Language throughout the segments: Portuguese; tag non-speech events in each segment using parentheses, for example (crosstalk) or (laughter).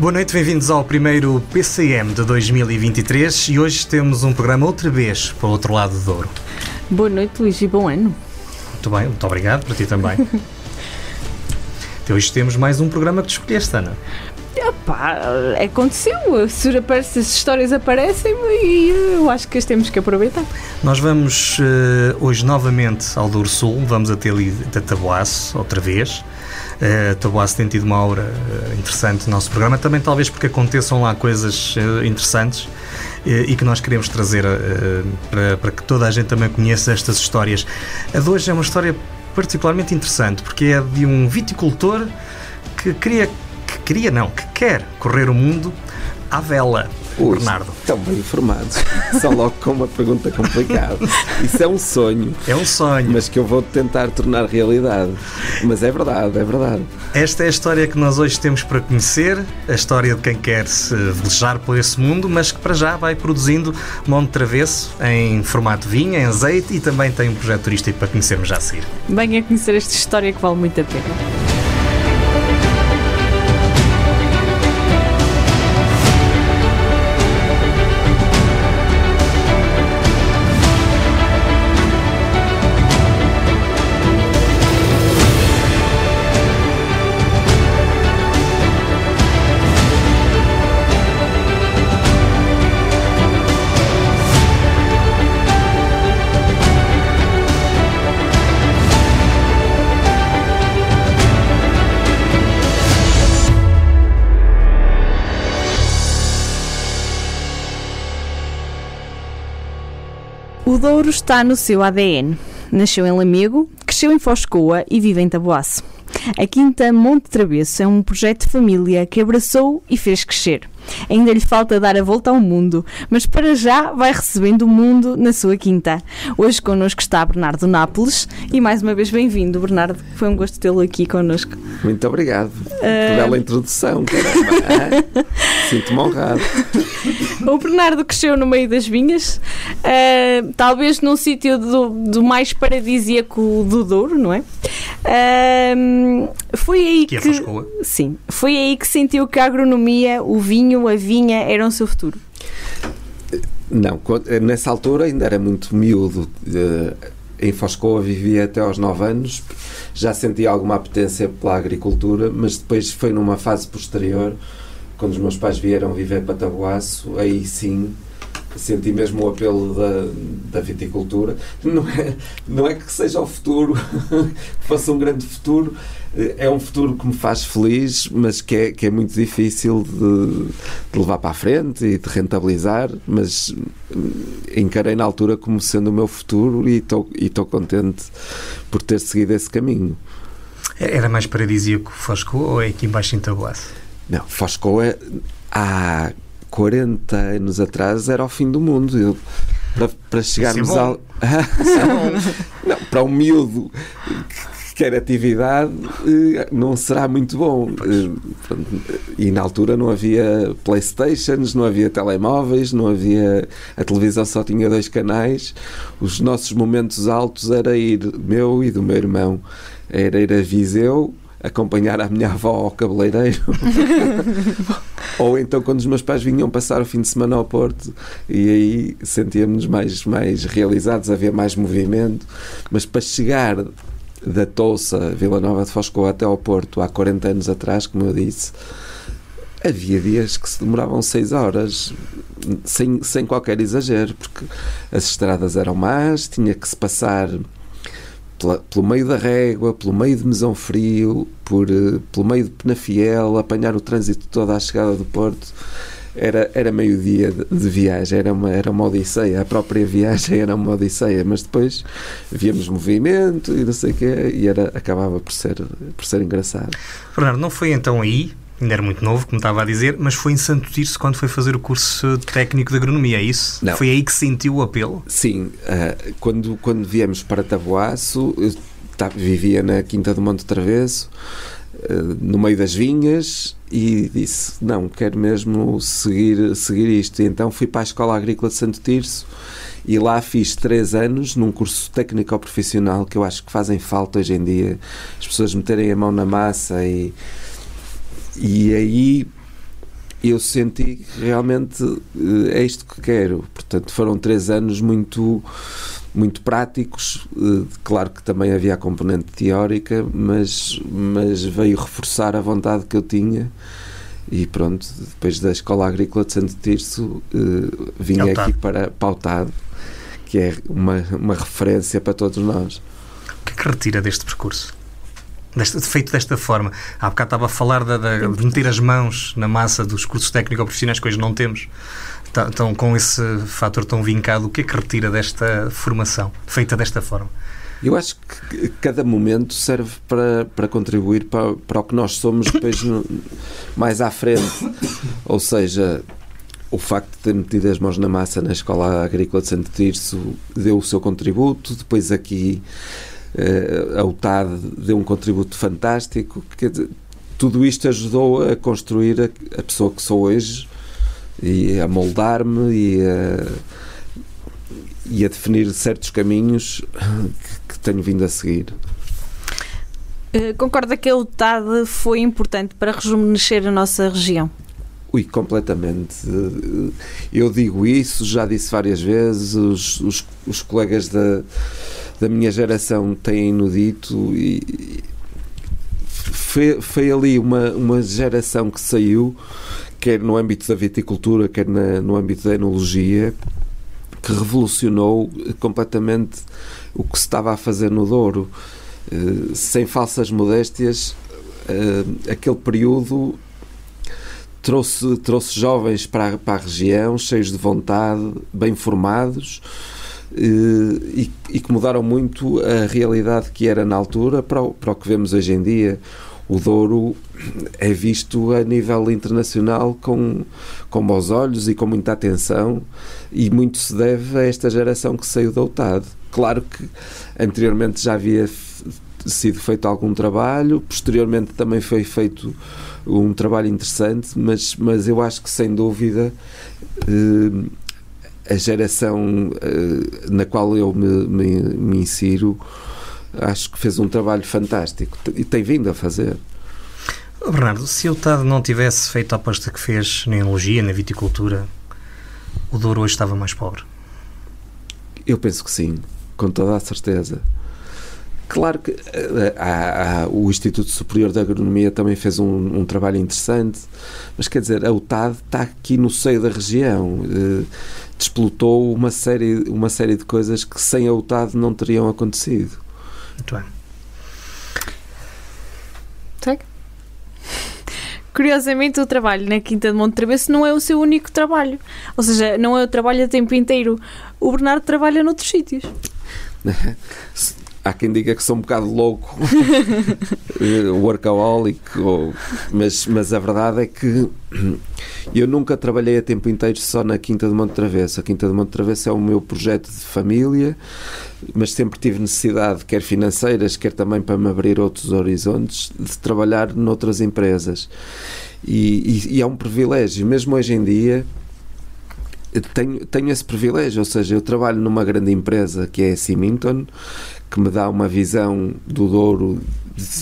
Boa noite, bem-vindos ao primeiro PCM de 2023 e hoje temos um programa outra vez para o outro lado do Douro. Boa noite, Luís, e bom ano. Muito bem, muito obrigado, para ti também. (laughs) hoje temos mais um programa que tu escolheste, Ana. Epá, aconteceu, se as histórias aparecem e eu acho que as temos que aproveitar. Nós vamos uh, hoje novamente ao Douro Sul, vamos até ali da Taboaço, outra vez. Uh, tem tido uma obra uh, interessante no nosso programa, também talvez porque aconteçam lá coisas uh, interessantes e que nós queremos trazer para, para que toda a gente também conheça estas histórias. A de hoje é uma história particularmente interessante porque é de um viticultor que queria que queria não, que quer correr o mundo à vela. Ui, Bernardo. Estão bem informados. São logo com uma pergunta complicada. Isso é um sonho. É um sonho. Mas que eu vou tentar tornar realidade. Mas é verdade, é verdade. Esta é a história que nós hoje temos para conhecer, a história de quem quer se velejar por esse mundo, mas que para já vai produzindo Monte Travesso em formato vinho, em azeite e também tem um projeto turístico para conhecermos já a seguir. Venha conhecer esta história que vale muito a pena. Douro está no seu ADN. Nasceu em Lamego, cresceu em Foscoa e vive em Taboaço. A Quinta Monte Travesso é um projeto de família que abraçou e fez crescer. Ainda lhe falta dar a volta ao mundo, mas para já vai recebendo o mundo na sua quinta. Hoje connosco está Bernardo Nápoles e mais uma vez bem-vindo, Bernardo. Foi um gosto tê-lo aqui connosco. Muito obrigado uh... bela introdução, caramba. (laughs) Sinto-me honrado. O Bernardo cresceu no meio das vinhas, uh, talvez num sítio do, do, mais paradisíaco do Douro, não é? Uh, foi aí que, que, que sim, foi aí que sentiu que a agronomia, o vinho, a vinha eram o seu futuro. Não, nessa altura ainda era muito miúdo. Eh, em Foscoa vivia até aos 9 anos, já sentia alguma apetência pela agricultura, mas depois foi numa fase posterior, quando os meus pais vieram viver para Tabuaço, aí sim senti mesmo o apelo da, da viticultura. Não é, não é que seja o futuro, (laughs) que fosse um grande futuro, é um futuro que me faz feliz, mas que é, que é muito difícil de, de levar para a frente e de rentabilizar. Mas encarei na altura como sendo o meu futuro e estou e contente por ter seguido esse caminho. Era mais paradisíaco Foscoa ou é aqui embaixo em Taboaço? Não, Foscoa há 40 anos atrás era o fim do mundo. Eu, para, para chegarmos ao. (laughs) não, para um miúdo quer atividade, eh, não será muito bom. Eh, e na altura não havia Playstations, não havia telemóveis, não havia. A televisão só tinha dois canais. Os nossos momentos altos era ir, meu e do meu irmão, era ir a Viseu acompanhar a minha avó ao cabeleireiro. (laughs) Ou então quando os meus pais vinham passar o fim de semana ao Porto e aí sentíamos mais, mais realizados, havia mais movimento. Mas para chegar da Touça, Vila Nova de Foscoa até ao Porto há 40 anos atrás, como eu disse, havia dias que se demoravam 6 horas, sem, sem qualquer exagero, porque as estradas eram más, tinha que se passar pela, pelo meio da régua, pelo meio de Mesão Frio, por, uh, pelo meio de Penafiel, apanhar o trânsito toda à chegada do Porto. Era, era meio-dia de, de, viagem, era uma, era uma odisseia. A própria viagem era uma odisseia, mas depois víamos movimento e não sei o quê, e era, acabava por ser, por ser engraçado. Fernando, não foi então aí ainda era muito novo, como estava a dizer, mas foi em Santo Tirso quando foi fazer o curso técnico de agronomia, é isso? Não. Foi aí que sentiu o apelo? Sim, uh, quando, quando viemos para Taboaço, eu tava, vivia na Quinta do Monte Travesso, no meio das vinhas, e disse: Não, quero mesmo seguir, seguir isto. E então fui para a Escola Agrícola de Santo Tirso e lá fiz três anos num curso técnico-profissional que eu acho que fazem falta hoje em dia, as pessoas meterem a mão na massa e e aí eu senti que realmente é isto que quero. Portanto, foram três anos muito muito práticos. Claro que também havia a componente teórica, mas, mas veio reforçar a vontade que eu tinha. E pronto, depois da Escola Agrícola de Santo Tirso, vim aqui para Pautado, que é uma, uma referência para todos nós. O que é que retira deste percurso? Deste, feito desta forma. Há bocado estava a falar da, da, de meter as mãos na massa dos cursos técnico-profissionais que hoje não temos. Então, com esse fator tão vincado, o que é que retira desta formação, feita desta forma? Eu acho que cada momento serve para, para contribuir para, para o que nós somos depois no, mais à frente. Ou seja, o facto de ter metido as mãos na massa na Escola Agrícola de Santo Tirso deu o seu contributo, depois aqui uh, a UTAD deu um contributo fantástico. Quer dizer, tudo isto ajudou a construir a, a pessoa que sou hoje e a moldar-me e a, e a definir certos caminhos que, que tenho vindo a seguir. Uh, concorda que a UTAD foi importante para rejuvenescer a nossa região? Ui, completamente. Eu digo isso, já disse várias vezes, os, os, os colegas da, da minha geração têm-no dito e foi, foi ali uma, uma geração que saiu, quer no âmbito da viticultura, quer na, no âmbito da enologia, que revolucionou completamente o que se estava a fazer no Douro. Uh, sem falsas modéstias, uh, aquele período trouxe, trouxe jovens para, para a região, cheios de vontade, bem formados eh, e, e, que mudaram muito a realidade que era na altura para o, para o que vemos hoje em dia. O Douro é visto a nível internacional com, com bons olhos e com muita atenção, e muito se deve a esta geração que saiu da UTAD. Claro que anteriormente já havia sido feito algum trabalho, posteriormente também foi feito um trabalho interessante, mas, mas eu acho que sem dúvida eh, a geração eh, na qual eu me, me, me, insiro acho que fez um trabalho fantástico e tem vindo a fazer. Bernardo, se o TAD não tivesse feito a aposta que fez na enologia, na viticultura, o Douro hoje estava mais pobre? Eu penso que sim, com toda a certeza. Claro que há, há, o Instituto Superior de Agronomia também fez um, um, trabalho interessante, mas quer dizer, a UTAD está aqui no seio da região, uh, desplotou uma série, uma série de coisas que sem a UTAD não teriam acontecido. Muito bem. Segue. Curiosamente, o trabalho na Quinta de Monte Travesso não é o seu único trabalho. Ou seja, não é o trabalho a tempo inteiro. O Bernardo trabalha noutros sítios. (laughs) há quem diga que sou um bocado louco, (laughs) workaholic, ou, mas, mas a verdade é que eu nunca trabalhei a tempo inteiro só na Quinta de Monte Travesso. A Quinta de Monte Travesso é o meu projeto de família, mas sempre tive necessidade, quer financeiras, quer também para me abrir outros horizontes, de trabalhar noutras empresas. E, e, e é um privilégio, mesmo hoje em dia tenho, tenho esse privilégio, ou seja, eu trabalho numa grande empresa que é a Symington, que me dá uma visão do Douro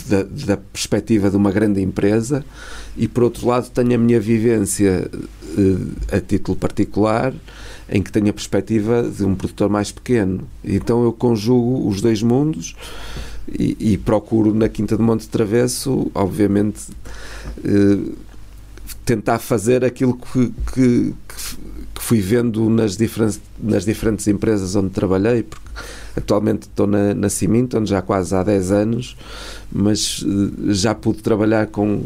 da, da, perspectiva de uma grande empresa e por outro lado tenho a minha vivência eh, a título particular em que tenho a perspectiva de um produtor mais pequeno. Então eu conjugo os dois mundos e, e procuro na Quinta de Monte Travesso obviamente eh, tentar fazer aquilo que, que, que fui vendo nas diferentes, nas diferentes empresas onde trabalhei porque Atualmente estou na, na Ciminton, já quase há 10 anos, mas eh, já pude trabalhar com,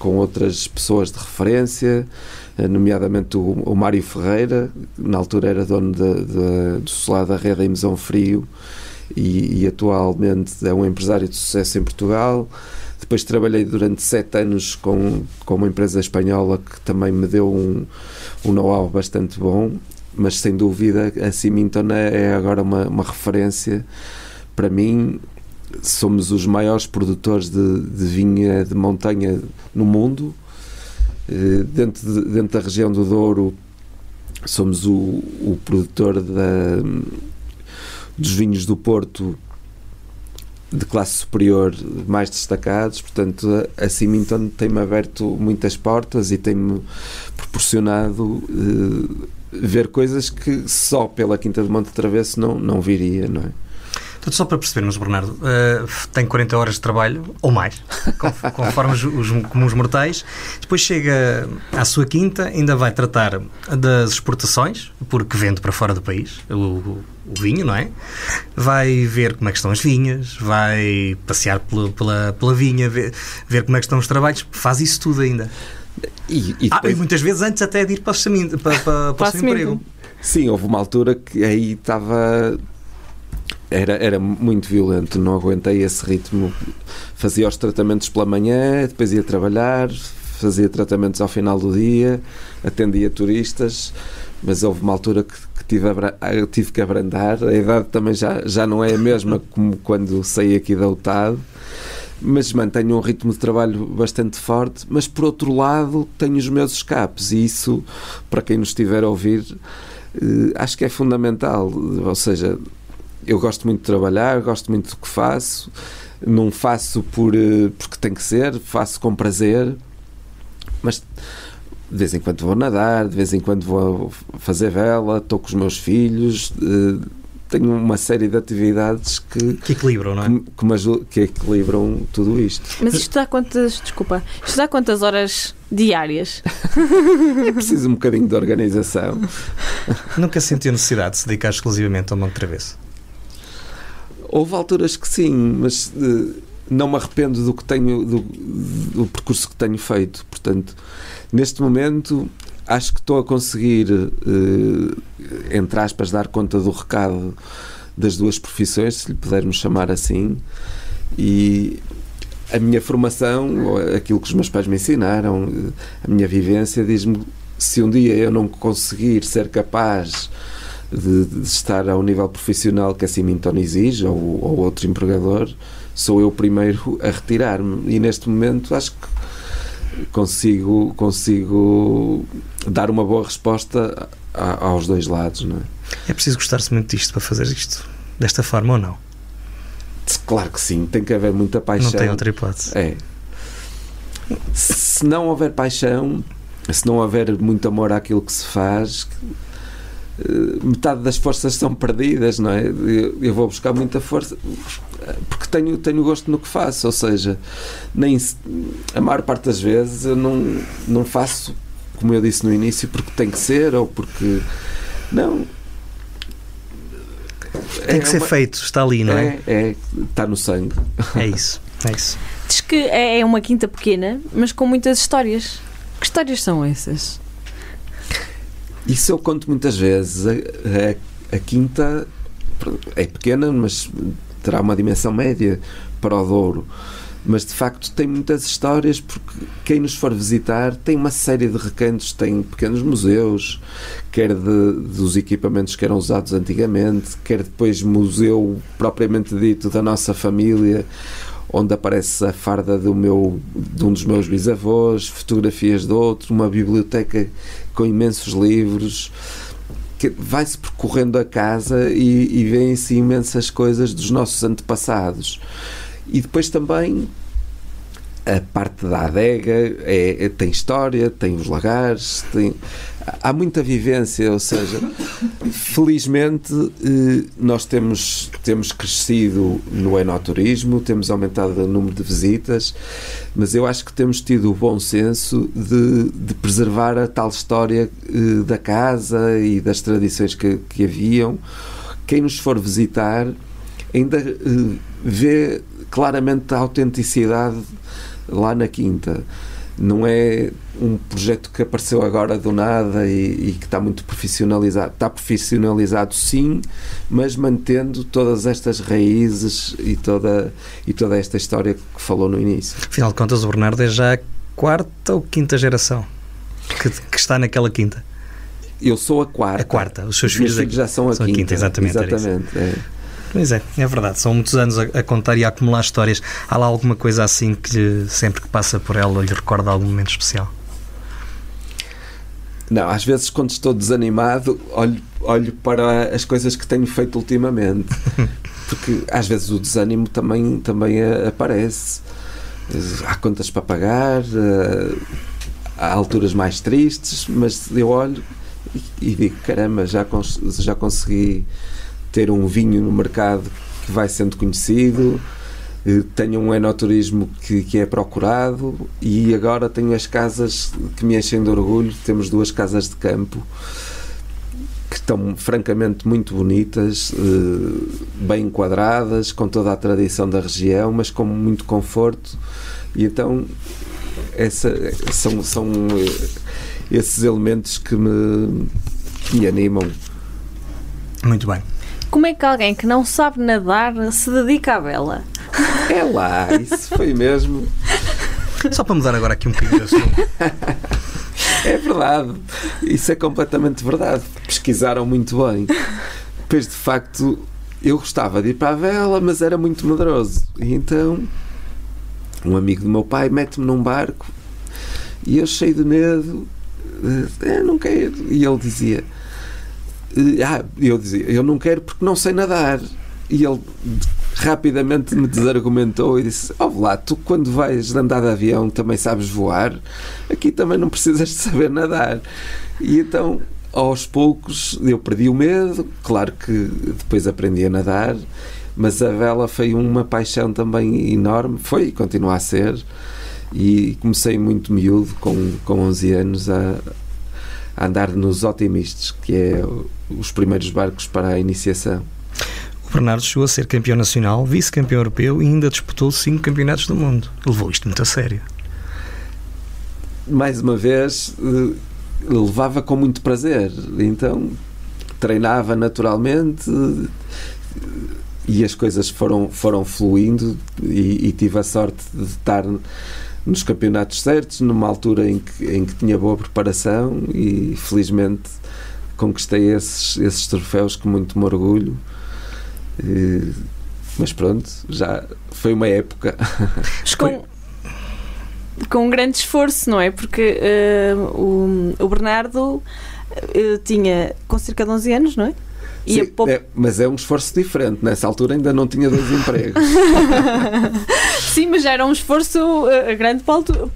com outras pessoas de referência, eh, nomeadamente o, o Mário Ferreira, na altura era dono de, de, do solar da rede em Mesão Frio e, e, atualmente é um empresário de sucesso em Portugal. Depois trabalhei durante sete anos com, com uma empresa espanhola que também me deu um, um know-how bastante bom mas sem dúvida a Symington é agora uma, uma referência. Para mim somos os maiores produtores de, de vinha de montanha no mundo. Eh, dentro, de, dentro da região do Douro somos o, o produtor da, dos vinhos do Porto de classe superior mais destacados, portanto a, Symington tem-me aberto muitas portas e tem-me proporcionado eh, ver coisas que só pela Quinta de Monte Travesso não, não viria, não é? Tudo só para percebermos, Bernardo, uh, tem 40 horas de trabalho, ou mais, (laughs) conforme os, os comuns mortais. Depois chega à sua quinta, ainda vai tratar das exportações, porque vende para fora do país o, o, o vinho, não é? Vai ver como é que estão as vinhas, vai passear pela, pela, pela vinha, ver, ver como é que estão os trabalhos, faz isso tudo ainda. E, e, depois... ah, e muitas vezes antes até de ir para, o, para, para, para o seu emprego. Sim, houve uma altura que aí estava era, era muito violento, não aguentei esse ritmo. Fazia os tratamentos pela manhã, depois ia trabalhar, fazia tratamentos ao final do dia, atendia turistas, mas houve uma altura que, que tive, a, tive que abrandar. A idade também já, já não é a mesma como quando saí aqui da UTAD, mas mantenho um ritmo de trabalho bastante forte. Mas por outro lado, tenho os meus escapes, e isso, para quem nos estiver a ouvir, eh, acho que é fundamental. Ou seja, eu gosto muito de trabalhar, gosto muito do que faço, não faço por, eh, porque tem que ser, faço com prazer, mas de vez em quando vou nadar, de vez em quando vou fazer vela, estou com os meus filhos, eh, tenho uma série de atividades que, que equilibram, não é? Que, que, que, equilibram tudo isto. Mas isto dá quantas, desculpa, isto dá quantas horas diárias? (laughs) é preciso um bocadinho de organização. Nunca senti a necessidade de se dedicar exclusivamente ao Monte Travesso? Houve alturas que sim, mas uh, não me arrependo do que tenho, do, do, percurso que tenho feito. Portanto, neste momento acho que estou a conseguir, uh, entre aspas, dar conta do recado das duas profissões, se lhe pudermos chamar assim, e a minha formação, aquilo que os meus pais me ensinaram, a minha vivência, diz-me se um dia eu não conseguir ser capaz de, de, estar ao nível profissional que a Simington exige ou, ou outro empregador, sou eu o primeiro a retirar-me. E neste momento acho que consigo, consigo dar uma boa resposta a, aos dois lados. Não é? é preciso gostar-se muito disto para fazer isto desta forma ou não? Claro que sim, tem que haver muita paixão. Não tem outra hipótese. É. Se não houver paixão, se não houver muito amor àquilo que se faz, eh, metade das forças são perdidas, não é? Eu vou buscar muita força porque tenho, tenho gosto no que faço, ou seja, nem a maior parte das vezes eu não, não faço, como eu disse no início, porque tem que ser ou porque. Não. Tem que é ser uma, feito, está ali, não é? É, é, está no sangue. É isso, é isso. Diz que é, é uma quinta pequena, mas com muitas histórias. Que histórias são essas? Isso eu conto muitas vezes. A, a, a, quinta é pequena, mas terá uma dimensão média para o Douro. Mas de facto tem muitas histórias, porque quem nos for visitar tem uma série de recantos, tem pequenos museus, quer de, dos equipamentos que eram usados antigamente, quer depois museu propriamente dito da nossa família, onde aparece a farda do meu, de um dos meus bisavós, fotografias de outro, uma biblioteca com imensos livros. Vai-se percorrendo a casa e, e vêem-se imensas coisas dos nossos antepassados. E depois também a parte da adega é, é, tem história, tem os lagares, tem, há muita vivência, ou seja, felizmente eh, nós temos, temos crescido no enoturismo, temos aumentado o número de visitas, mas eu acho que temos tido o bom senso de, de preservar a tal história eh, da casa e das tradições que, que haviam. Quem nos for visitar ainda eh, vê claramente a autenticidade lá na Quinta. Não é um projeto que apareceu agora do nada e, e, que está muito profissionalizado. Está profissionalizado, sim, mas mantendo todas estas raízes e toda, e toda esta história que falou no início. Afinal de contas, o Bernardo é já a quarta ou quinta geração que, que está naquela quinta. Eu sou a quarta. A quarta. Os seus filhos, filhos já são a, são quinta. a quinta. Exatamente. exatamente é. Pois é, é verdade. São muitos anos a, a, contar e a acumular histórias. Há lá alguma coisa assim que sempre que passa por ela lhe recorda algum momento especial? Não, às vezes quando estou desanimado olho, olho para as coisas que tenho feito ultimamente. (laughs) porque às vezes o desânimo também, também aparece. Há contas para pagar, há alturas mais tristes, mas eu olho e, digo: caramba, já, cons já consegui ter um vinho no mercado que vai sendo conhecido eh, tenho um enoturismo que, que é procurado e agora tenho as casas que me enchem de orgulho. Temos duas casas de campo que estão francamente muito bonitas, eh, bem enquadradas, com toda a tradição da região, mas com muito conforto. E então essa, são, são eh, esses elementos que me, que me animam. Muito bem. Como é que alguém que não sabe nadar se dedica à vela? É lá, isso foi mesmo. Só para mudar agora aqui um bocadinho de assunto. (laughs) É verdade, isso é completamente verdade. Pesquisaram muito bem. Pois de facto eu gostava de ir para a vela, mas era muito medroso. E então um amigo do meu pai mete-me num barco e eu cheio de medo, eu não quero. E ele dizia: Ah, eu dizia, eu não quero porque não sei nadar. E ele rapidamente me desargumentou e disse: Ó lá, tu quando vais andar de avião também sabes voar, aqui também não precisas de saber nadar. E então, aos poucos, eu perdi o medo, claro que depois aprendi a nadar, mas a vela foi uma paixão também enorme, foi e continua a ser. E comecei muito miúdo, com, com 11 anos, a, a andar nos otimistas, que é os primeiros barcos para a iniciação. Bernardo chegou a ser campeão nacional, vice-campeão europeu e ainda disputou cinco campeonatos do mundo. Levou isto muito a sério. Mais uma vez, eh, levava com muito prazer. Então, treinava naturalmente e as coisas foram, foram fluindo e, e tive a sorte de estar nos campeonatos certos, numa altura em que, em que tinha boa preparação e felizmente conquistei esses, esses troféus com muito me orgulho mas pronto, já foi uma época. (laughs) Com, com um grande esforço, não é? Porque uh, o, o Bernardo uh, tinha com cerca de 11 anos, não é? Sim, poup... é, mas é um esforço diferente. Nessa altura ainda não tinha dois empregos. (laughs) Sim, mas já era um esforço uh, grande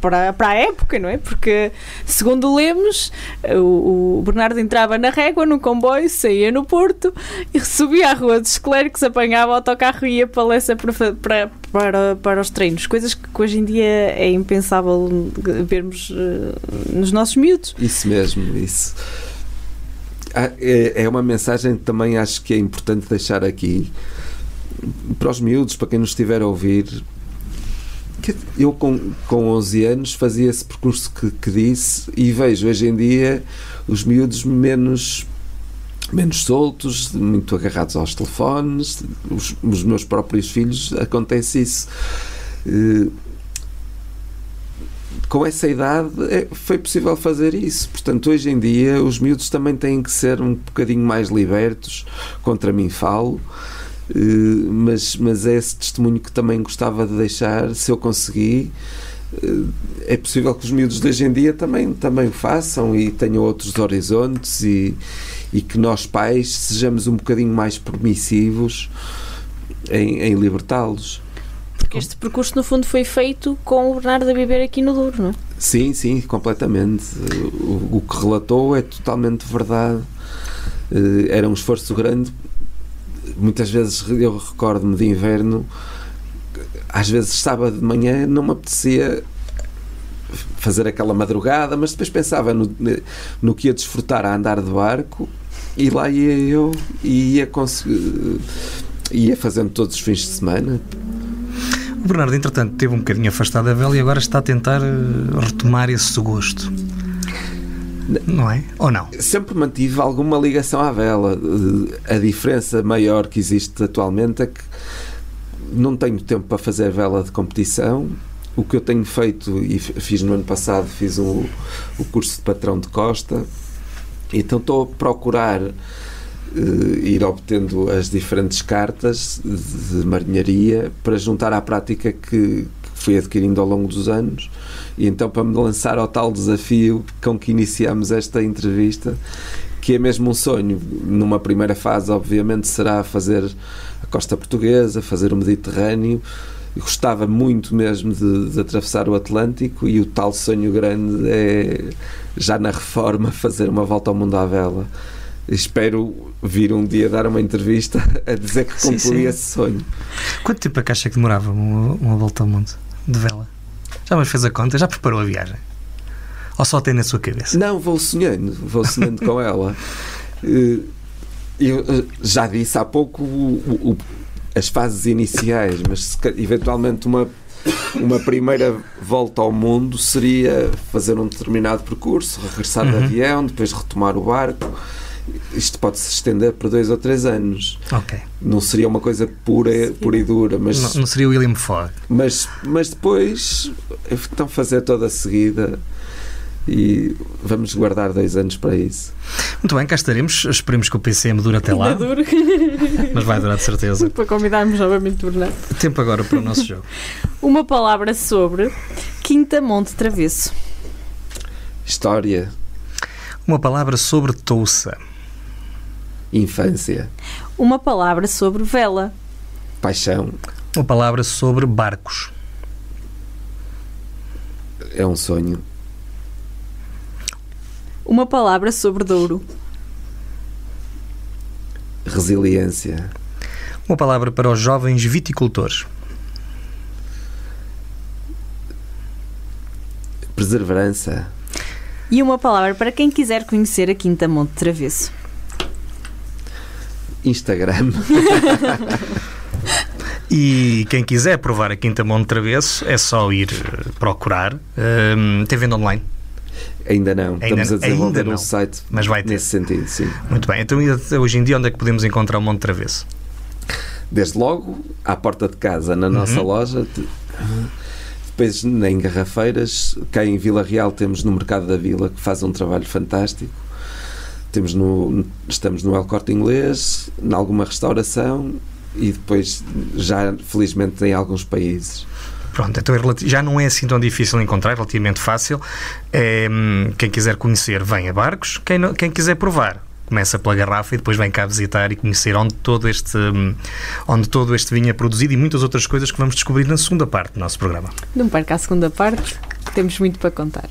para, para a época, não é? Porque, segundo lemos, o, o, Bernardo entrava na régua, no comboio, saía no Porto e subia à Rua dos Clérigos, apanhava o autocarro e ia para Lessa para, para, para, para os treinos. Coisas que hoje em dia é impensável vermos uh, nos nossos miúdos. Isso mesmo, isso. Ah, é, é uma mensagem que também acho que é importante deixar aqui para os miúdos, para quem nos estiver a ouvir. Eu, com, com 11 anos, fazia esse percurso que, que disse e vejo hoje em dia os miúdos menos menos soltos, muito agarrados aos telefones. Os, os meus próprios filhos acontece isso. Uh, com essa idade é, foi possível fazer isso. Portanto, hoje em dia os miúdos também têm que ser um bocadinho mais libertos, contra mim falo, eh, mas, mas é esse testemunho que também gostava de deixar, se eu conseguir. Eh, é possível que os miúdos de hoje em dia também, também o façam e tenham outros horizontes e, e que nós pais sejamos um bocadinho mais permissivos em, em libertá-los. Porque este percurso, no fundo, foi feito com o Bernardo a viver aqui no Douro, não é? Sim, sim, completamente. O, o que relatou é totalmente verdade. Eh, era um esforço grande. Muitas vezes eu recordo-me de inverno, às vezes sábado de manhã não me apetecia fazer aquela madrugada, mas depois pensava no, no que ia desfrutar a andar de barco e lá ia eu e ia, conseguir, ia fazendo todos os fins de semana. O Bernardo, entretanto, teve um bocadinho afastado da vela e agora está a tentar eh, retomar esse gosto. Não é? Ou não? Sempre mantive alguma ligação à vela. Eh, a diferença maior que existe atualmente é que não tenho tempo para fazer vela de competição. O que eu tenho feito, e fiz no ano passado, fiz o, o curso de patrão de costa. Então estou a procurar ir obtendo as diferentes cartas de, de marinharia para juntar à prática que, que fui adquirindo ao longo dos anos. E então, para me lançar ao tal desafio com que iniciamos esta entrevista, que é mesmo um sonho. Numa primeira fase, obviamente, será fazer a costa portuguesa, fazer o Mediterrâneo. Gostava muito mesmo de, de atravessar o Atlântico e o tal sonho grande é, já na reforma, (laughs) fazer uma volta ao mundo à vela. Espero vir um dia dar uma entrevista (laughs) a dizer que Sim, concluí sim. esse sonho. Quanto tempo é que acha que demorava uma, uma volta ao mundo de vela? Já mas fez a conta? Já preparou a viagem? Ou só tem na sua cabeça? Não, vou sonhando, vou sonhando com ela. (laughs) Eh, Eu eh, já disse há pouco o- o- as fases iniciais, mas se eventualmente uma, uma primeira volta ao mundo seria fazer um determinado percurso, regressar de Uhum. avião, depois retomar o barco. Isto pode se estender por dois ou três anos. Ok. Não seria uma coisa pura, pura e dura, mas, Não, não seria o William Fogg. mas, mas depois então fazer toda a seguida e vamos guardar dois anos para isso. Muito bem, cá estaremos. Esperemos que o PCM dure até lá. Duro. (laughs) Mas vai durar de certeza. Para convidarmos novamente o Bernardo. Tempo agora para o nosso jogo. (laughs) Uma palavra sobre Quinta Monte Travesso. História, Uma palavra sobre touça. Infância, Uma palavra sobre vela. paixão, Uma palavra sobre barcos. é um sonho, Uma palavra sobre Douro. resiliência, Uma palavra para os jovens viticultores. perseverança, E uma palavra para quem quiser conhecer a Quinta Monte Travesso. Instagram, (laughs) E quem quiser provar a Quinta Monte Travesso é só ir eh, procurar. Hum, tem venda online, ainda não. Ainda- Estamos a desenvolver ainda não. um site mas vai ter. nesse sentido, sim. Muito bem. Então, hoje em dia, onde é que podemos encontrar o Monte Travesso? Desde logo, à porta de casa, na nossa Uhum. loja. de- Depois, em Garrafeiras, cá em Vila Real, temos no Mercado da Vila, que faz um trabalho fantástico. Temos no, estamos no El Corte Inglês, em alguma restauração e depois, já felizmente, em alguns países. Pronto, então é já não é assim tão difícil encontrar, é relativamente fácil. É, quem quiser conhecer, vem a Barcos. Quem, não- quem quiser provar, começa pela garrafa e depois vem cá visitar e conhecer onde todo este, onde todo este vinho é produzido e muitas outras coisas que vamos descobrir na segunda parte do nosso programa. Não perca a segunda parte, que temos muito para contar.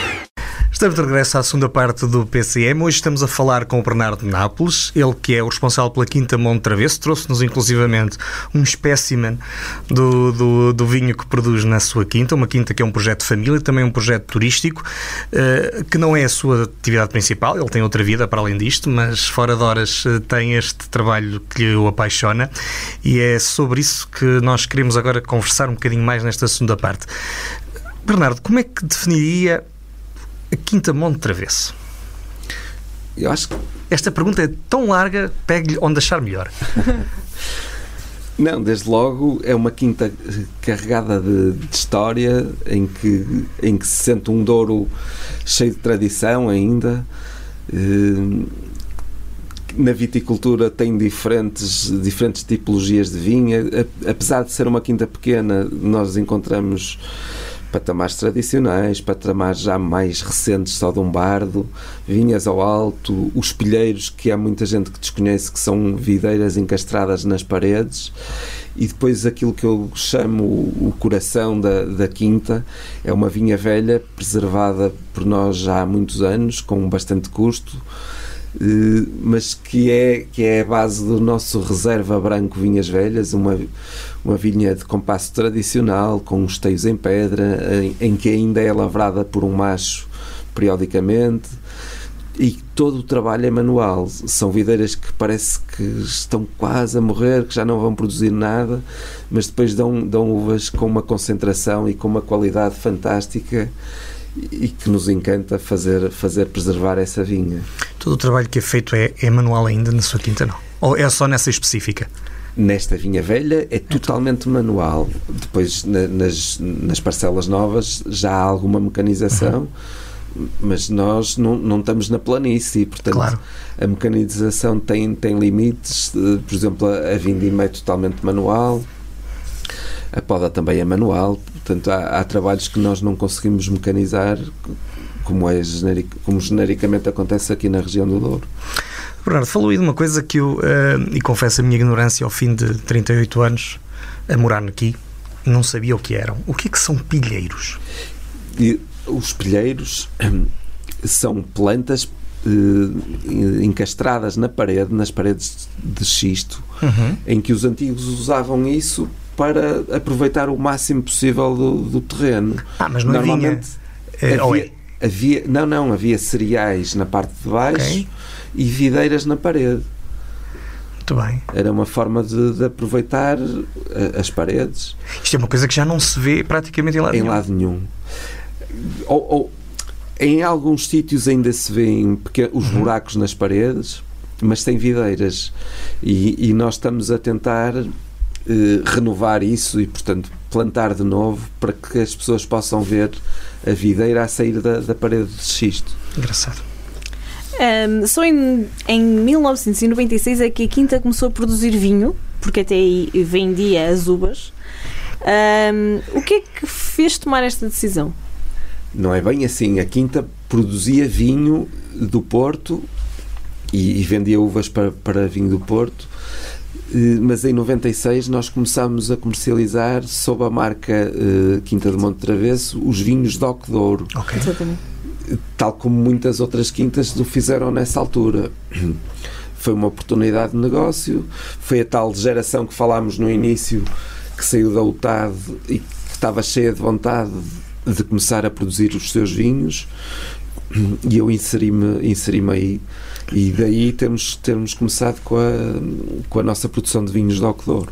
Estamos de regresso à segunda parte do PCM. Hoje estamos a falar com o Bernardo Nápoles, ele que é o responsável pela Quinta Monte Travesso. Trouxe-nos inclusivamente um espécimen do, do, do vinho que produz na sua quinta, uma quinta que é um projeto de família, também um projeto turístico, eh, que não é a sua atividade principal, ele tem outra vida para além disto, mas fora de horas eh, tem este trabalho que o apaixona e é sobre isso que nós queremos agora conversar um bocadinho mais nesta segunda parte. Bernardo, como é que definiria a Quinta Monte Travesso? Eu acho que Esta pergunta é tão larga, pegue-lhe onde achar melhor. (laughs) Não, desde logo é uma quinta carregada de, de história em que, em que se sente um Douro cheio de tradição ainda. Eh, Na viticultura tem diferentes, diferentes tipologias de vinha. Apesar de ser uma quinta pequena, nós encontramos patamares tradicionais, patamares já mais recentes, só de um bardo, vinhas ao alto, os pilheiros, que há muita gente que desconhece, que são videiras encastradas nas paredes, e depois aquilo que eu chamo o coração da, da quinta, é uma vinha velha, preservada por nós já há muitos anos, com bastante custo, eh, mas que é, que é a base do nosso reserva branco Vinhas Velhas, uma, uma vinha de compasso tradicional, com os teios em pedra, em, em que ainda é lavrada por um macho periodicamente. E todo o trabalho é manual. São videiras que parece que estão quase a morrer, que já não vão produzir nada, mas depois dão, dão uvas com uma concentração e com uma qualidade fantástica e que nos encanta fazer, fazer preservar essa vinha. Todo o trabalho que é feito é, é manual ainda na sua quinta, não? Ou é só nessa específica? Nesta vinha velha é totalmente manual. Depois, na- nas, nas parcelas novas, já há alguma mecanização, mas nós não, não estamos na planície. Portanto, Claro. a mecanização tem, tem limites. eh, Por exemplo, a, a vindima é totalmente manual. A poda também é manual. Portanto, há, há trabalhos que nós não conseguimos mecanizar, como, é generic, como genericamente acontece aqui na região do Douro. Bernardo, falou aí de uma coisa que eu, eh, e confesso a minha ignorância ao fim de 38 anos a morar aqui, não sabia o que eram. O que é que são pilheiros? E os pilheiros são plantas eh, encastradas na parede, nas paredes de xisto, Uhum. em que os antigos usavam isso para aproveitar o máximo possível do, do terreno. Ah, mas não. Normalmente eh, havia, é? havia- não, não, havia cereais na parte de baixo Ok. E videiras na parede. Muito bem. Era uma forma de, de aproveitar eh, as paredes Isto é uma coisa que já não se vê praticamente em lado em nenhum. lado nenhum. Ou, ou- em alguns sítios ainda se vêem os Uhum. buracos nas paredes, mas sem videiras. E, e nós estamos a tentar eh, renovar isso e, portanto, plantar de novo para que as pessoas possam ver a videira a sair da, da parede de xisto. Engraçado. Ahm, só em, em 1996 é que a Quinta começou a produzir vinho, porque até aí vendia as uvas. Ahm, o que é que fez tomar esta decisão? Não é bem assim. A Quinta produzia vinho do Porto e, e vendia uvas para, para vinho do Porto. Eh, Mas em 96 nós começámos a comercializar sob a marca eh, Quinta de Monte Travesso os vinhos de Oco de Ouro, Ok. Exatamente. Tal como muitas outras quintas o fizeram nessa altura. Foi uma oportunidade de negócio, foi a tal geração que falámos no início que saiu da UTAD e que estava cheia de vontade de começar a produzir os seus vinhos e eu inseri-me inseri aí e daí temos, temos começado com a, com a nossa produção de vinhos de Alcodouro.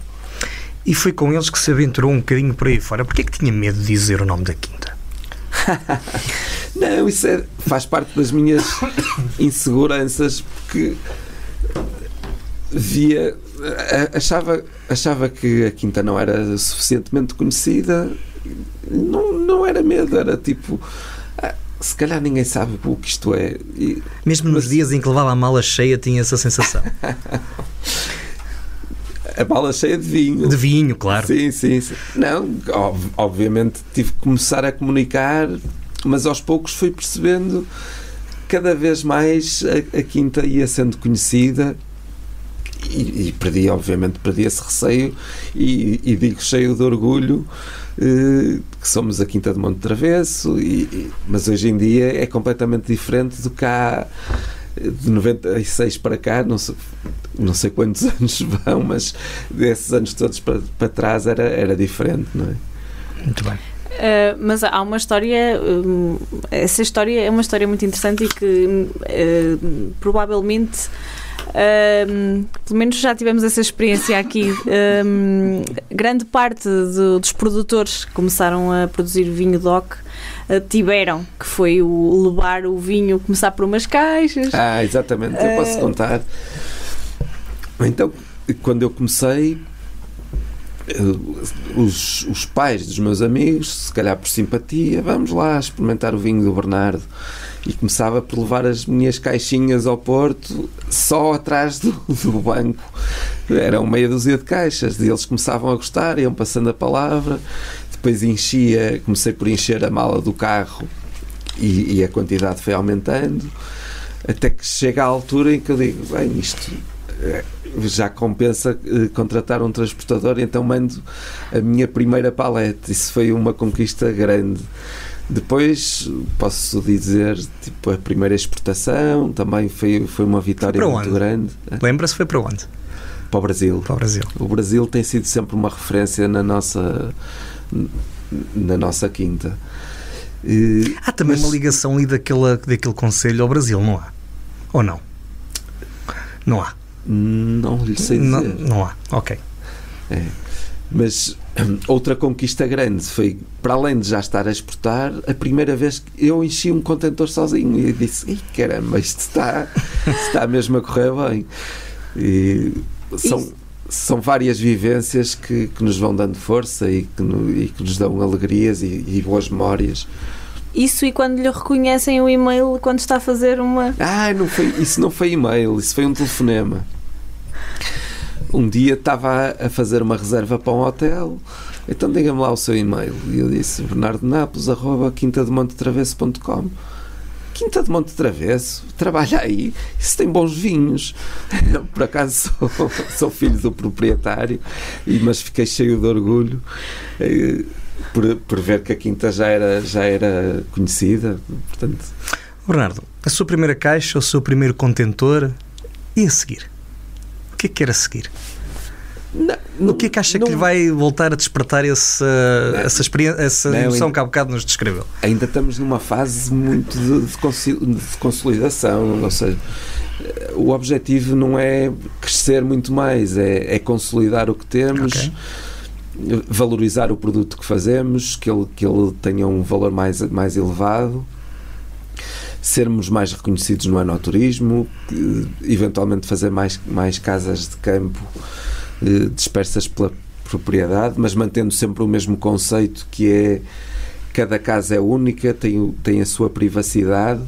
E foi com eles que se aventurou um bocadinho por aí fora. Porquê é que tinha medo de dizer o nome da quinta? (laughs) Não, isso é- faz parte das minhas inseguranças porque via achava, achava que a quinta não era suficientemente conhecida não, não era medo, era tipo ah, se calhar ninguém sabe o que isto é E- Mesmo nos Mas- dias em que levava a mala cheia, tinha essa sensação. (laughs) a bala cheia de vinho De vinho, claro. Sim, sim, sim. Não, ob- obviamente tive que começar a comunicar, mas aos poucos fui percebendo cada vez mais a, a quinta ia sendo conhecida e, e perdi, obviamente, perdi esse receio e, e digo cheio de orgulho eh, que somos a Quinta de Monte Travesso, e, e- mas hoje em dia é completamente diferente do há eh, de 96 para cá, não sei, não sei quantos (laughs) anos vão, mas desses anos todos para, para trás era, era diferente, não é? Muito bem. Uh, mas há uma história, hum, essa história é uma história muito interessante e que uh, provavelmente, hum, pelo menos já tivemos essa experiência aqui. hum, grande parte do- dos produtores que começaram a produzir vinho DOC uh, tiveram, que foi o levar o vinho, começar por umas caixas. Ah, exatamente, eu posso Eh, contar. Então, quando eu comecei, eh, os, os pais dos meus amigos, se calhar por simpatia, vamos lá experimentar o vinho do Bernardo. E começava por levar as minhas caixinhas ao Porto, só atrás do, do banco. Eram meia dúzia de caixas. E eles começavam a gostar, iam passando a palavra. Depois enchia, comecei por encher a mala do carro e, e a quantidade foi aumentando. Até que chega à altura em que eu digo: bem, isto eh, já compensa eh, contratar um transportador, então mando a minha primeira palete. Isso foi uma conquista grande. Depois posso dizer, tipo, a primeira exportação também foi, foi uma vitória Para muito grande Lembra-se foi para onde? para o Brasil. Para o Brasil. O Brasil tem sido sempre uma referência na nossa na nossa quinta. E- Há também Mas- uma ligação ali daquele, daquele conselho ao Brasil, não há? Ou não? Não há. Não lhe sei dizer. Não, não há. Ok. Mas hum, outra conquista grande foi, para além de já estar a exportar, a primeira vez que eu enchi um contentor sozinho e disse: Ih, caramba, isto está, está mesmo a correr bem. E são, são várias vivências que, que nos vão dando força e que, no, e que nos dão alegrias e, e, boas memórias. Isso e quando lhe reconhecem o e-mail quando está a fazer uma. Ah, não foi, isso não foi e-mail, isso foi um telefonema. Um dia estava a fazer uma reserva para um hotel, então diga-me lá o seu e-mail. E eu disse bernardonapoles.quintademontetravesso.com Quinta de Monte Travesso, trabalha aí, isso tem bons vinhos. Por acaso (laughs) sou, sou filho do proprietário, mas fiquei cheio de orgulho eh, por, por ver que a Quinta já era, já era conhecida. Portanto... Bernardo, a sua primeira caixa, o seu primeiro contentor e a seguir? O que é que era a seguir? Não, não, o que é que acha não, que lhe vai voltar a despertar essa, não, essa, experiência, essa emoção ainda, que há bocado nos descreveu? Ainda estamos numa fase muito de, de consolidação, ou seja, o objetivo não é crescer muito mais, é, é consolidar o que temos. Okay valorizar o produto que fazemos, que ele, que ele tenha um valor mais, mais elevado, sermos mais reconhecidos no anoturismo, eventualmente fazer mais, mais casas de campo eh, dispersas pela propriedade, mas mantendo sempre o mesmo conceito que é cada casa é única, tem, tem a sua privacidade,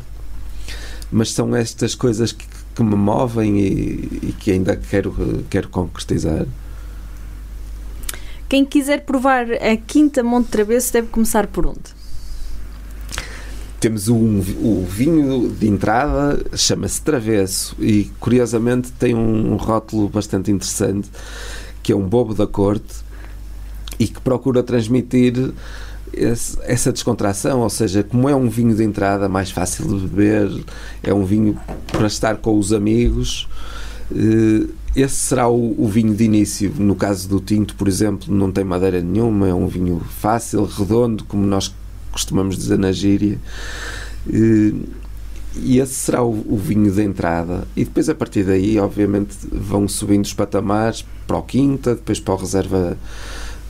mas são estas coisas que, que me movem e, e, que ainda quero, quero concretizar. Quem quiser provar a Quinta Monte Travesso deve começar por onde? Temos um, o vinho de entrada, chama-se Travesso e curiosamente tem um rótulo bastante interessante que é um bobo da corte e que procura transmitir esse, essa descontração, ou seja, como é um vinho de entrada mais fácil de beber, é um vinho para estar com os amigos. Eh, esse será o, o, vinho de início. No caso do tinto, por exemplo, não tem madeira nenhuma, é um vinho fácil, redondo, como nós costumamos dizer na gíria. E esse será o, o, vinho de entrada. E depois, a partir daí, obviamente, vão subindo os patamares para o Quinta, depois para o Reserva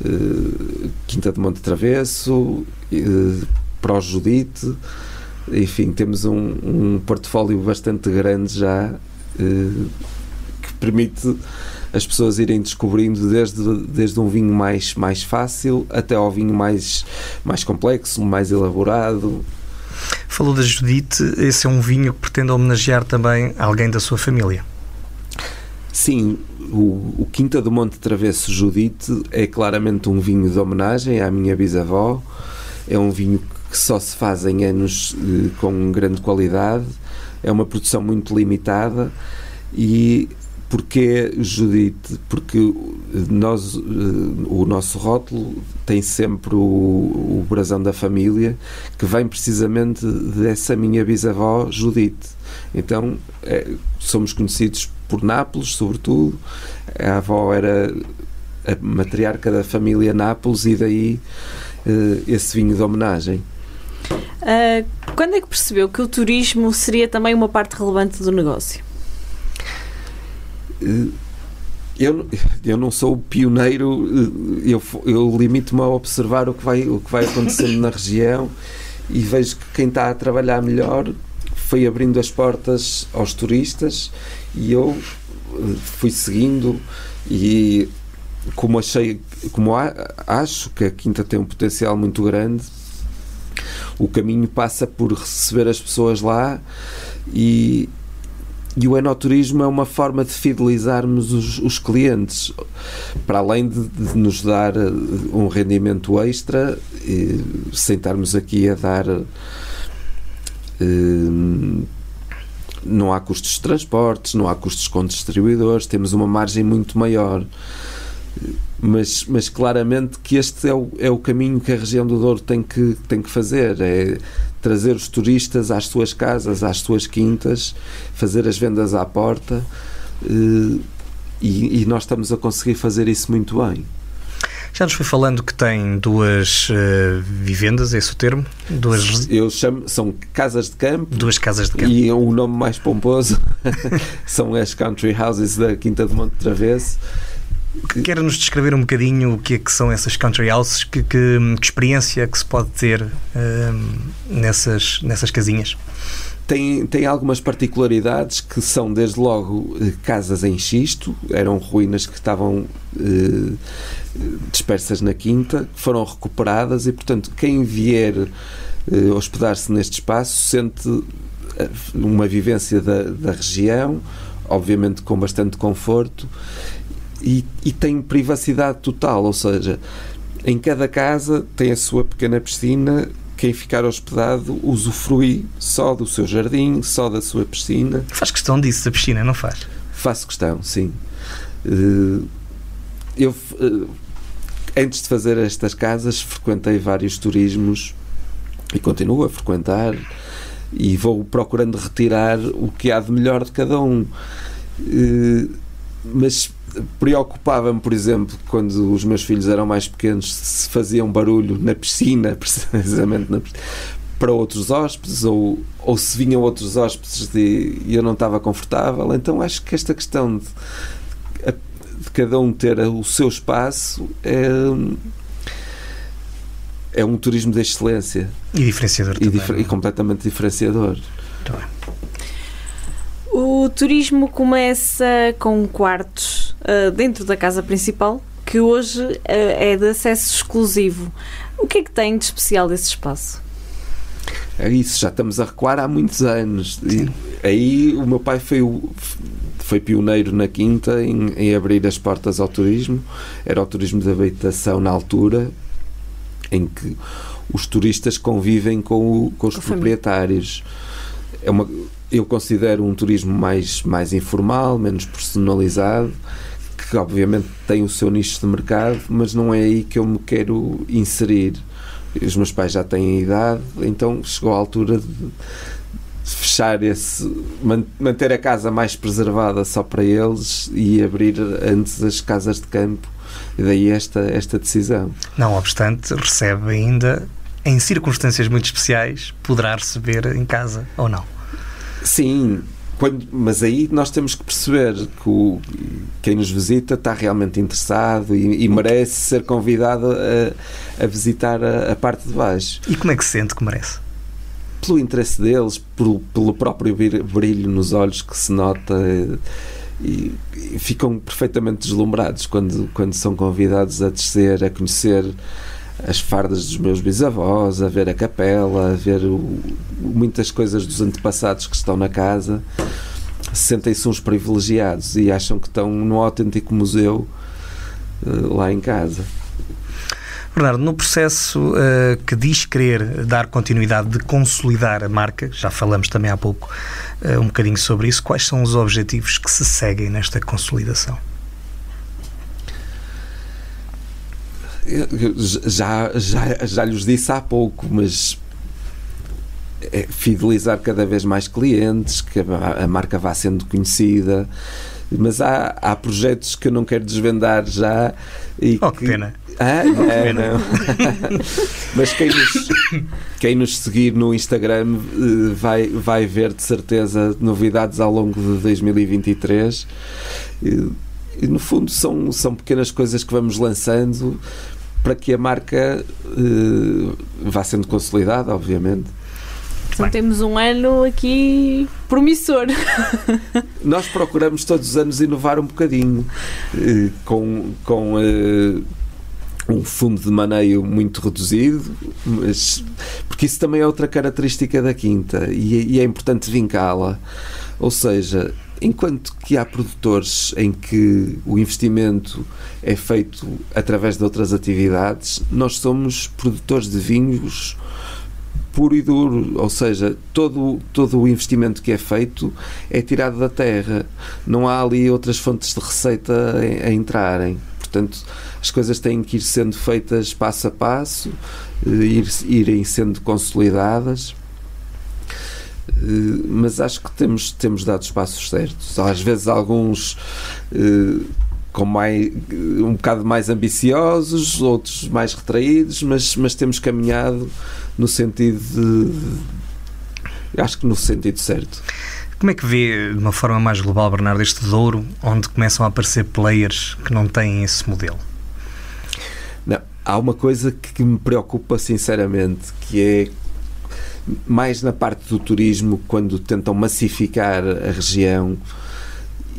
uh, Quinta de Monte Travesso, uh, para o Judite. Enfim, temos um, um portfólio bastante grande já que permite as pessoas irem descobrindo desde, desde um vinho mais, mais fácil até ao vinho mais, mais complexo, mais elaborado. Falou da Judite, esse é um vinho que pretende homenagear também alguém da sua família. Sim, o, o Quinta do Monte Travesso Judite é claramente um vinho de homenagem à minha bisavó. É um vinho que só se faz em anos eh, com grande qualidade, é uma produção muito limitada e Porquê Judite? Porque nós, eh, o nosso rótulo tem sempre o, o brasão da família que vem precisamente dessa minha bisavó Judite. Então é, somos conhecidos por Nápoles, sobretudo. A avó era a matriarca da família Nápoles e daí uh, esse vinho de homenagem. Uh, quando é que percebeu que o turismo seria também uma parte relevante do negócio? Eu, eu não sou o pioneiro, eu, eu limito-me a observar o que, vai, o que vai acontecendo na região e vejo que quem está a trabalhar melhor foi abrindo as portas aos turistas e eu eh, fui seguindo e como achei, como acho que a Quinta tem um potencial muito grande, o caminho passa por receber as pessoas lá e, e o enoturismo é uma forma de fidelizarmos os, os clientes, para além de, de, nos dar eh, um rendimento extra, e, sem estarmos aqui a dar. Eh, não há custos de transportes, não há custos com distribuidores, temos uma margem muito maior. Mas, mas claramente que este é o, é o caminho que a região do Douro tem que, tem que fazer: é trazer os turistas às suas casas, às suas quintas, fazer as vendas à porta eh, e, e nós estamos a conseguir fazer isso muito bem. Já nos foi falando que tem duas uh, vivendas, é esse o termo? Duas... Eu chamo, são casas de campo. Duas casas de campo. E o nome mais pomposo (laughs) são as country houses da Quinta de Monte Travesso. Quer nos descrever um bocadinho o que é que são essas country houses? Que, que, que experiência que se pode ter uh, nessas, nessas casinhas? tem, tem algumas particularidades que são, desde logo, eh, casas em xisto, eram ruínas que estavam eh, dispersas na quinta, foram recuperadas e, portanto, quem vier eh, hospedar-se neste espaço sente eh, uma vivência da, da região, obviamente com bastante conforto e, e tem privacidade total, ou seja, em cada casa tem a sua pequena piscina quem ficar hospedado usufrui só do seu jardim, só da sua piscina. Faz questão disso, da piscina, não faz? Faço questão, sim. Eh, eu, eh, antes de fazer estas casas, frequentei vários turismos e continuo a frequentar e vou procurando retirar o que há de melhor de cada um. Eh, mas preocupava-me, por exemplo, quando os meus filhos eram mais pequenos, se faziam barulho na piscina, (laughs) precisamente na piscina, para outros hóspedes, ou, ou se vinham outros hóspedes e eu não estava confortável. Então acho que esta questão de, de cada um ter o seu espaço é, é um turismo de excelência. E diferenciador e, também. dif e completamente diferenciador. Muito bem. O turismo começa com quartos uh, dentro da casa principal, que hoje uh, é de acesso exclusivo. O que é que tem de especial desse espaço? É isso, já estamos a recuar há muitos anos. E aí o meu pai foi, o, foi pioneiro na Quinta em, em, abrir as portas ao turismo. Era o turismo de habitação na altura, em que os turistas convivem com, o, com os proprietários. É uma, eu considero um turismo mais, mais informal, menos personalizado, que obviamente tem o seu nicho de mercado, mas não é aí que eu me quero inserir. Os meus pais já têm idade, então chegou a altura de fechar esse manter a casa mais preservada só para eles e abrir antes as casas de campo. E daí esta esta decisão. Não obstante recebe ainda em circunstâncias muito especiais poderá receber em casa ou não? Sim, quando, mas aí nós temos que perceber que o, quem nos visita está realmente interessado e, e merece ser convidado a, a visitar a, a, parte de baixo. E como é que se sente que merece? Pelo interesse deles, pelo, pelo próprio brilho nos olhos que se nota. E, e ficam perfeitamente deslumbrados quando, quando são convidados a descer, a conhecer as fardas dos meus bisavós, a ver a capela, a ver o, muitas coisas dos antepassados que estão na casa. Sentem-se uns privilegiados e acham que estão num autêntico museu uh, lá em casa. Bernardo, no processo uh, que diz querer dar continuidade de consolidar a marca, já falamos também há pouco uh, um bocadinho sobre isso, quais são os objetivos que se seguem nesta consolidação? Já, já, já lhes disse há pouco, mas é fidelizar cada vez mais clientes, que a, a marca vá sendo conhecida. Mas há, há projetos que eu não quero desvendar já. E oh, que, que pena. Ah, é, não. (laughs) mas quem nos, quem nos seguir no Instagram eh, vai, vai ver de certeza novidades ao longo de 2023. E, no fundo são, são pequenas coisas que vamos lançando para que a marca uh, vá sendo consolidada, obviamente. Então Bem. temos um ano aqui promissor. (laughs) Nós procuramos todos os anos inovar um bocadinho uh, com, com uh, um fundo de maneio muito reduzido, mas porque isso também é outra característica da quinta e, e é importante vincá-la. Ou seja, Enquanto que há produtores em que o investimento é feito através de outras atividades, nós somos produtores de vinhos puro e duro, ou seja, todo, todo o investimento que é feito é tirado da terra. Não há ali outras fontes de receita a, a entrarem. Portanto, as coisas têm que ir sendo feitas passo a passo, eh, ir, irem sendo consolidadas mas acho que temos, temos dado os passos certos. Às vezes alguns uh, com mais, um bocado mais ambiciosos, outros mais retraídos, mas, mas temos caminhado no sentido de, acho que no sentido certo. Como é que vê, de uma forma mais global, Bernardo, este Douro, onde começam a aparecer players que não têm esse modelo? Não, há uma coisa que me preocupa sinceramente, que é mais na parte do turismo, quando tentam massificar a região,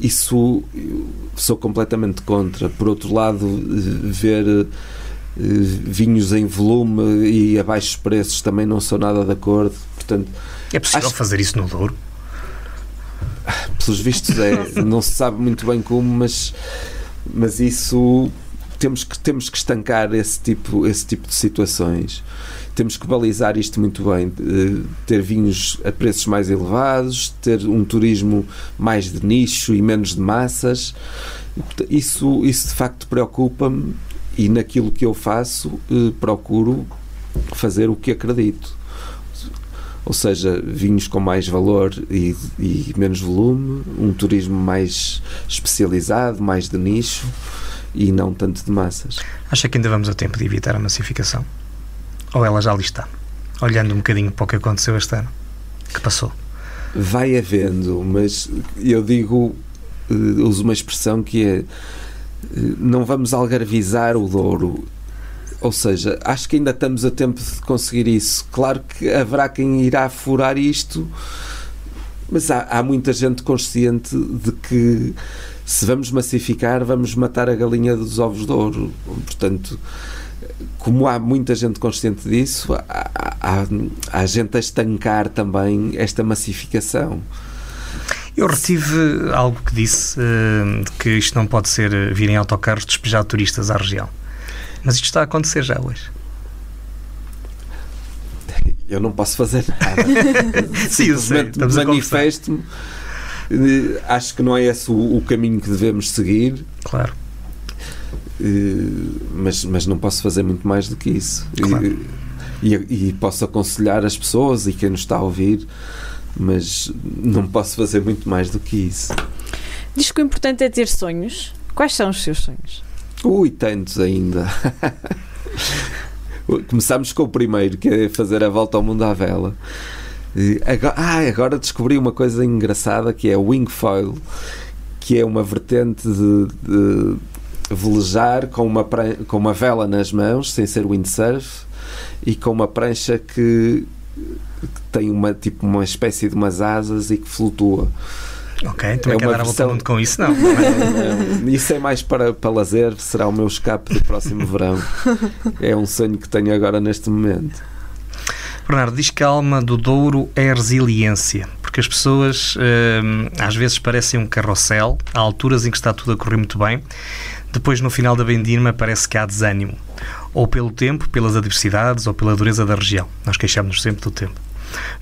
isso sou completamente contra. Por outro lado, ver eh, vinhos em volume e a baixos preços também não sou nada de acordo. Portanto, é possível acho- fazer isso no Douro? pelos vistos é, (laughs) não se sabe muito bem como, mas, mas isso temos que, temos que estancar esse tipo, esse tipo de situações. Temos que balizar isto muito bem, eh, ter vinhos a preços mais elevados, ter um turismo mais de nicho e menos de massas. Isso, isso de facto preocupa-me e naquilo que eu faço eh, procuro fazer o que acredito. Ou seja, vinhos com mais valor e, e menos volume, um turismo mais especializado, mais de nicho e não tanto de massas. Acha que ainda vamos a tempo de evitar a massificação? Ou ela já ali está? Olhando um bocadinho para o que aconteceu este ano, que passou. Vai havendo, mas eu digo, eh, uso uma expressão que é eh, não vamos algarvizar o Douro. Ou seja, acho que ainda estamos a tempo de conseguir isso. Claro que haverá quem irá furar isto, mas há, há muita gente consciente de que se vamos massificar, vamos matar a galinha dos ovos de ouro. Portanto, como há muita gente consciente disso, há, há, há gente a estancar também esta massificação. Eu retive algo que disse eh, que isto não pode ser eh, vir em autocarros despejar turistas à região. Mas isto está a acontecer já hoje. Eu não posso fazer nada. (laughs) Sim, eu sei. Manifesto-me. Eh, Acho que não é esse o, o caminho que devemos seguir, Claro. Mas, mas não posso fazer muito mais do que isso. Claro. E, e- e posso aconselhar as pessoas e quem nos está a ouvir, mas não posso fazer muito mais do que isso. Diz que o importante é ter sonhos. Quais são os seus sonhos? Ui, tantos ainda. (laughs) Começámos com o primeiro, que é fazer a volta ao mundo à vela. E Agora, ah, agora descobri uma coisa engraçada que é o wingfoil, que é uma vertente de, de velejar com uma, com uma vela nas mãos, sem ser windsurf, e com uma prancha que, que tem uma, tipo, uma espécie de umas asas e que flutua. Ok, também É quer uma dar a versão- com isso? Não. não é? (laughs) Não, Isso é mais para, para lazer, será o meu escape do próximo verão. (laughs) É um sonho que tenho agora neste momento. Bernardo, diz que a alma do Douro é a resiliência, porque as pessoas hum, às vezes parecem um carrossel, há alturas em que está tudo a correr muito bem, depois no final da vendima parece que há desânimo, ou pelo tempo, pelas adversidades, ou pela dureza da região. Nós queixamos-nos sempre do tempo.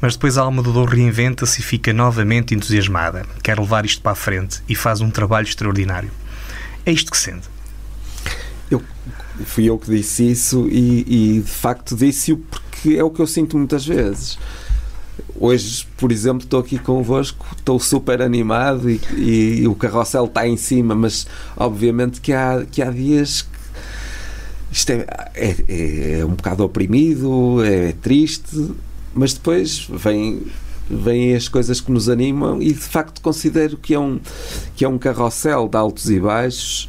Mas depois a alma do Douro reinventa-se e fica novamente entusiasmada, quer levar isto para a frente e faz um trabalho extraordinário. É isto que sente. Fui eu que disse isso e, e, de facto disse-o porque é o que eu sinto muitas vezes. Hoje, por exemplo, estou aqui convosco, estou super animado e, e o carrossel está em cima, mas obviamente que há, que há dias que isto é, é, é um bocado oprimido, é triste, mas depois vem, vêm as coisas que nos animam e de facto considero que é um, que é um carrossel de altos e baixos.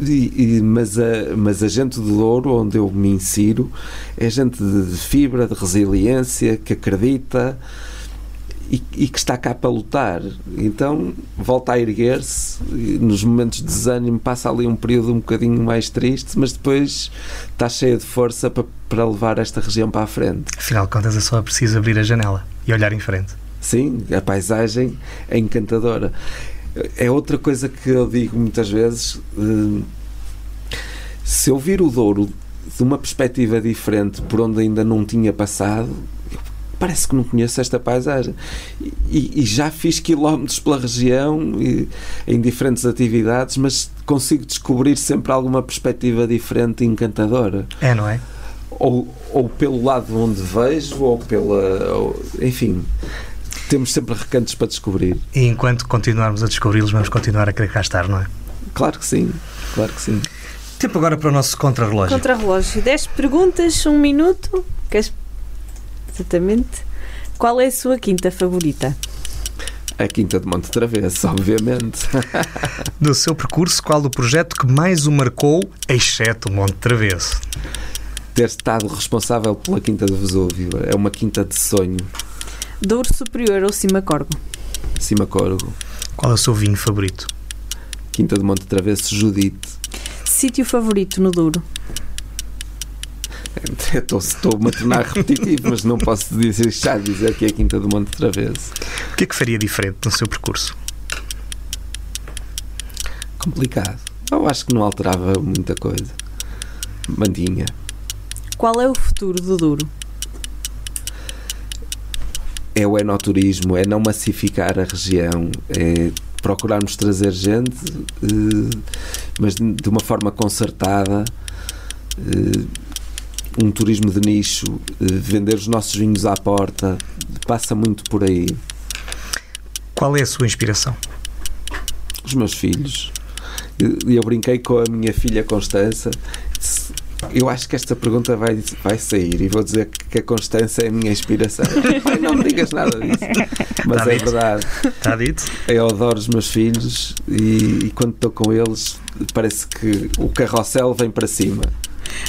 E- e- mas, a, mas a gente do Douro, onde eu me insiro, é gente de, de fibra, de resiliência, que acredita e, e que está cá para lutar. Então volta a erguer-se, nos momentos de desânimo passa ali um período um bocadinho mais triste, mas depois está cheia de força para, para levar esta região para a frente. Afinal de contas, é só preciso abrir a janela e olhar em frente. Sim, a paisagem é encantadora. É outra coisa que eu digo muitas vezes. hum, Se eu vir o Douro de uma perspectiva diferente, por onde ainda não tinha passado, parece que não conheço esta paisagem. E, e já fiz quilómetros pela região, e- em diferentes atividades, mas consigo descobrir sempre alguma perspectiva diferente e encantadora É, não é? ou, ou pelo lado onde vejo, ou pela. ou- enfim, temos sempre recantos para descobrir. E enquanto continuarmos a descobri-los, vamos continuar a querer cá estar, não é? Claro que sim, claro que sim. Tempo agora para o nosso contrarrelógio. Contra-relógio. 10 perguntas, um minuto. Queres... Exatamente. Qual é a sua quinta favorita? A Quinta de Monte Travesso, obviamente. (laughs) Do seu percurso, qual o projeto que mais o marcou, exceto o Monte Travesso? ter estado responsável pela Quinta do Vesúvio. É uma quinta de sonho. Douro Superior ou Cima Corgo? Cima Corgo. Qual é o seu vinho favorito? Quinta de Monte Travesso, Judite. Sítio favorito no Douro? (laughs) Estou-me a tornar repetitivo, mas não posso deixar de dizer que é a Quinta do Monte Travesso. O que é que faria diferente no seu percurso? Complicado. Eu acho que não alterava muita coisa. Mantinha. Qual é o futuro do Douro? É o enoturismo, é não massificar a região, é procurarmos trazer gente, eh, mas de uma forma concertada, eh, um turismo de nicho, eh, vender os nossos vinhos à porta, passa muito por aí. Qual é a sua inspiração? Os meus filhos. E eu brinquei com a minha filha Constança. Eu acho que esta pergunta vai, vai sair e vou dizer que a Constância é a minha inspiração. (laughs) Pai, não me digas nada disso. Mas Tá é dito. verdade. Está dito? Eu adoro os meus filhos e, e quando estou com eles parece que o carrossel vem para cima.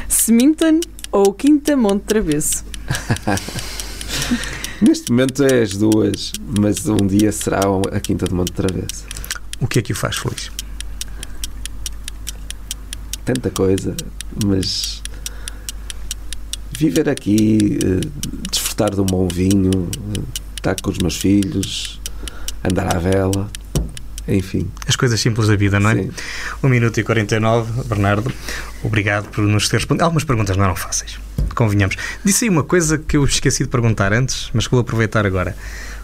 Seminton ou Quinta Monte Travesso? (laughs) Neste momento é as duas, mas um dia será a Quinta de Monte Travesso. O que é que o faz feliz? Tanta coisa, mas viver aqui, eh, desfrutar de um bom vinho, estar com os meus filhos, andar à vela, enfim. As coisas simples da vida, não é? Sim. 1 minuto e 49, Bernardo, obrigado por nos ter respondido. Algumas perguntas não eram fáceis, convenhamos. Disse aí uma coisa que eu esqueci de perguntar antes, mas que vou aproveitar agora.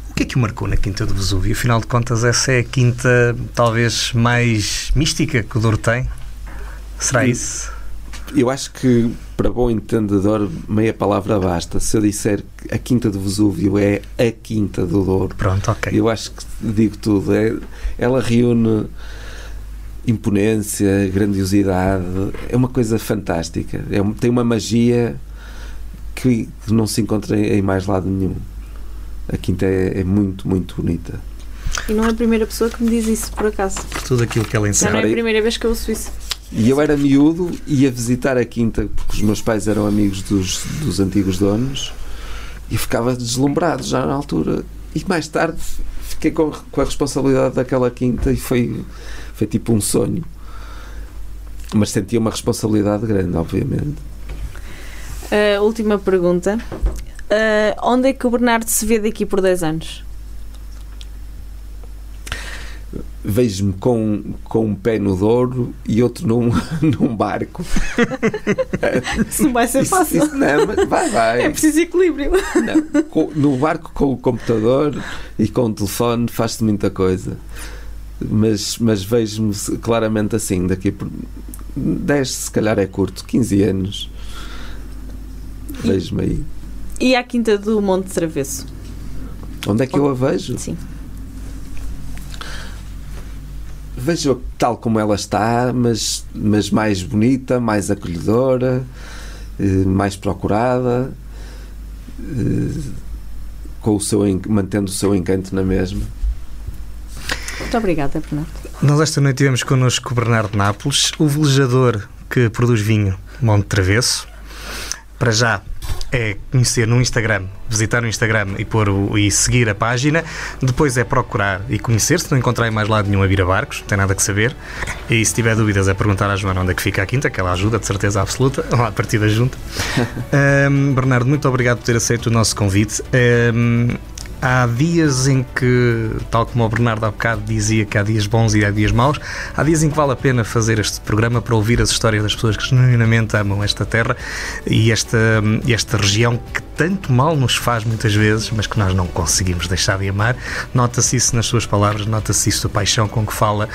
O que é que o marcou na Quinta do Vesúvio? Afinal de contas, essa é a quinta talvez mais mística que o Douro tem? Será isso? Eu acho que, para bom entendedor, meia palavra basta. Se eu disser que a Quinta do Vesúvio é a Quinta do Douro, Pronto, ok. eu acho que digo tudo. É, ela reúne imponência, grandiosidade, é uma coisa fantástica. É, tem uma magia que, que não se encontra em, mais lado nenhum. A Quinta é, é muito, muito bonita. E não é a primeira pessoa que me diz isso, por acaso. Por tudo aquilo que ela Já encerra. não é a primeira vez que eu ouço isso. E eu era miúdo, ia visitar a quinta, porque os meus pais eram amigos dos, dos antigos donos, e ficava deslumbrado já na altura. E mais tarde fiquei com, com a responsabilidade daquela quinta e foi, foi tipo um sonho. Mas sentia uma responsabilidade grande, obviamente. A última pergunta. Ah, onde é que o Bernardo se vê daqui por 10 anos? Vejo-me com, com um pé no Douro e outro num, (laughs) num barco. Isso não vai ser Isso- fácil. isso não, vai, vai. É preciso equilíbrio. Não, com- no barco com o computador e com o telefone faz-se muita coisa. Mas, mas vejo-me claramente assim, daqui por 10 se calhar é curto, 15 anos. Vejo-me aí. E à Quinta do Monte Travesso? Onde é que eu a vejo? Sim. Vejo tal como ela está, mas, mas mais bonita, mais acolhedora, eh, mais procurada, eh, com o seu, en- mantendo o seu encanto na mesma. Muito obrigada, Bernardo. Nós esta noite tivemos connosco o Bernardo Nápoles, o velejador que produz vinho Monte Travesso. Para já é conhecer no Instagram, visitar o Instagram e, pôr o, e seguir a página. Depois é procurar e conhecer. Se não encontrar em mais lado nenhum a Vira Barcos, não tem nada que saber. E se tiver dúvidas é perguntar à Joana onde é que fica a quinta, que ela ajuda, de certeza absoluta, (laughs) lá a partida junta. (laughs) Ahm, Bernardo, muito obrigado por ter aceito o nosso convite. Ahm, há dias em que, tal como o Bernardo há bocado dizia que há dias bons e há dias maus, há dias em que vale a pena fazer este programa para ouvir as histórias das pessoas que genuinamente amam esta terra e esta, esta região que tanto mal nos faz muitas vezes, mas que nós não conseguimos deixar de amar. Nota-se isso nas suas palavras, nota-se isso a paixão com que fala,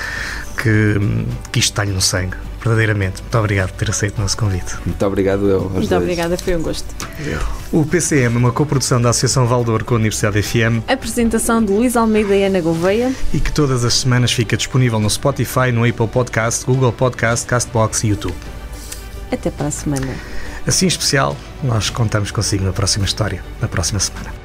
que, que isto está-lhe no sangue, verdadeiramente. Muito obrigado por ter aceito o nosso convite. Muito obrigado, eu. Muito dois. obrigada, foi um gosto. O PCM é uma coprodução da Associação Valdor com a Universidade FM Apresentação de Luís Almeida e Ana Gouveia. e que todas as semanas fica disponível no Spotify, no Apple Podcast, Google Podcast, Castbox e YouTube. Até para a semana. Assim especial, nós contamos consigo na próxima história, na próxima semana.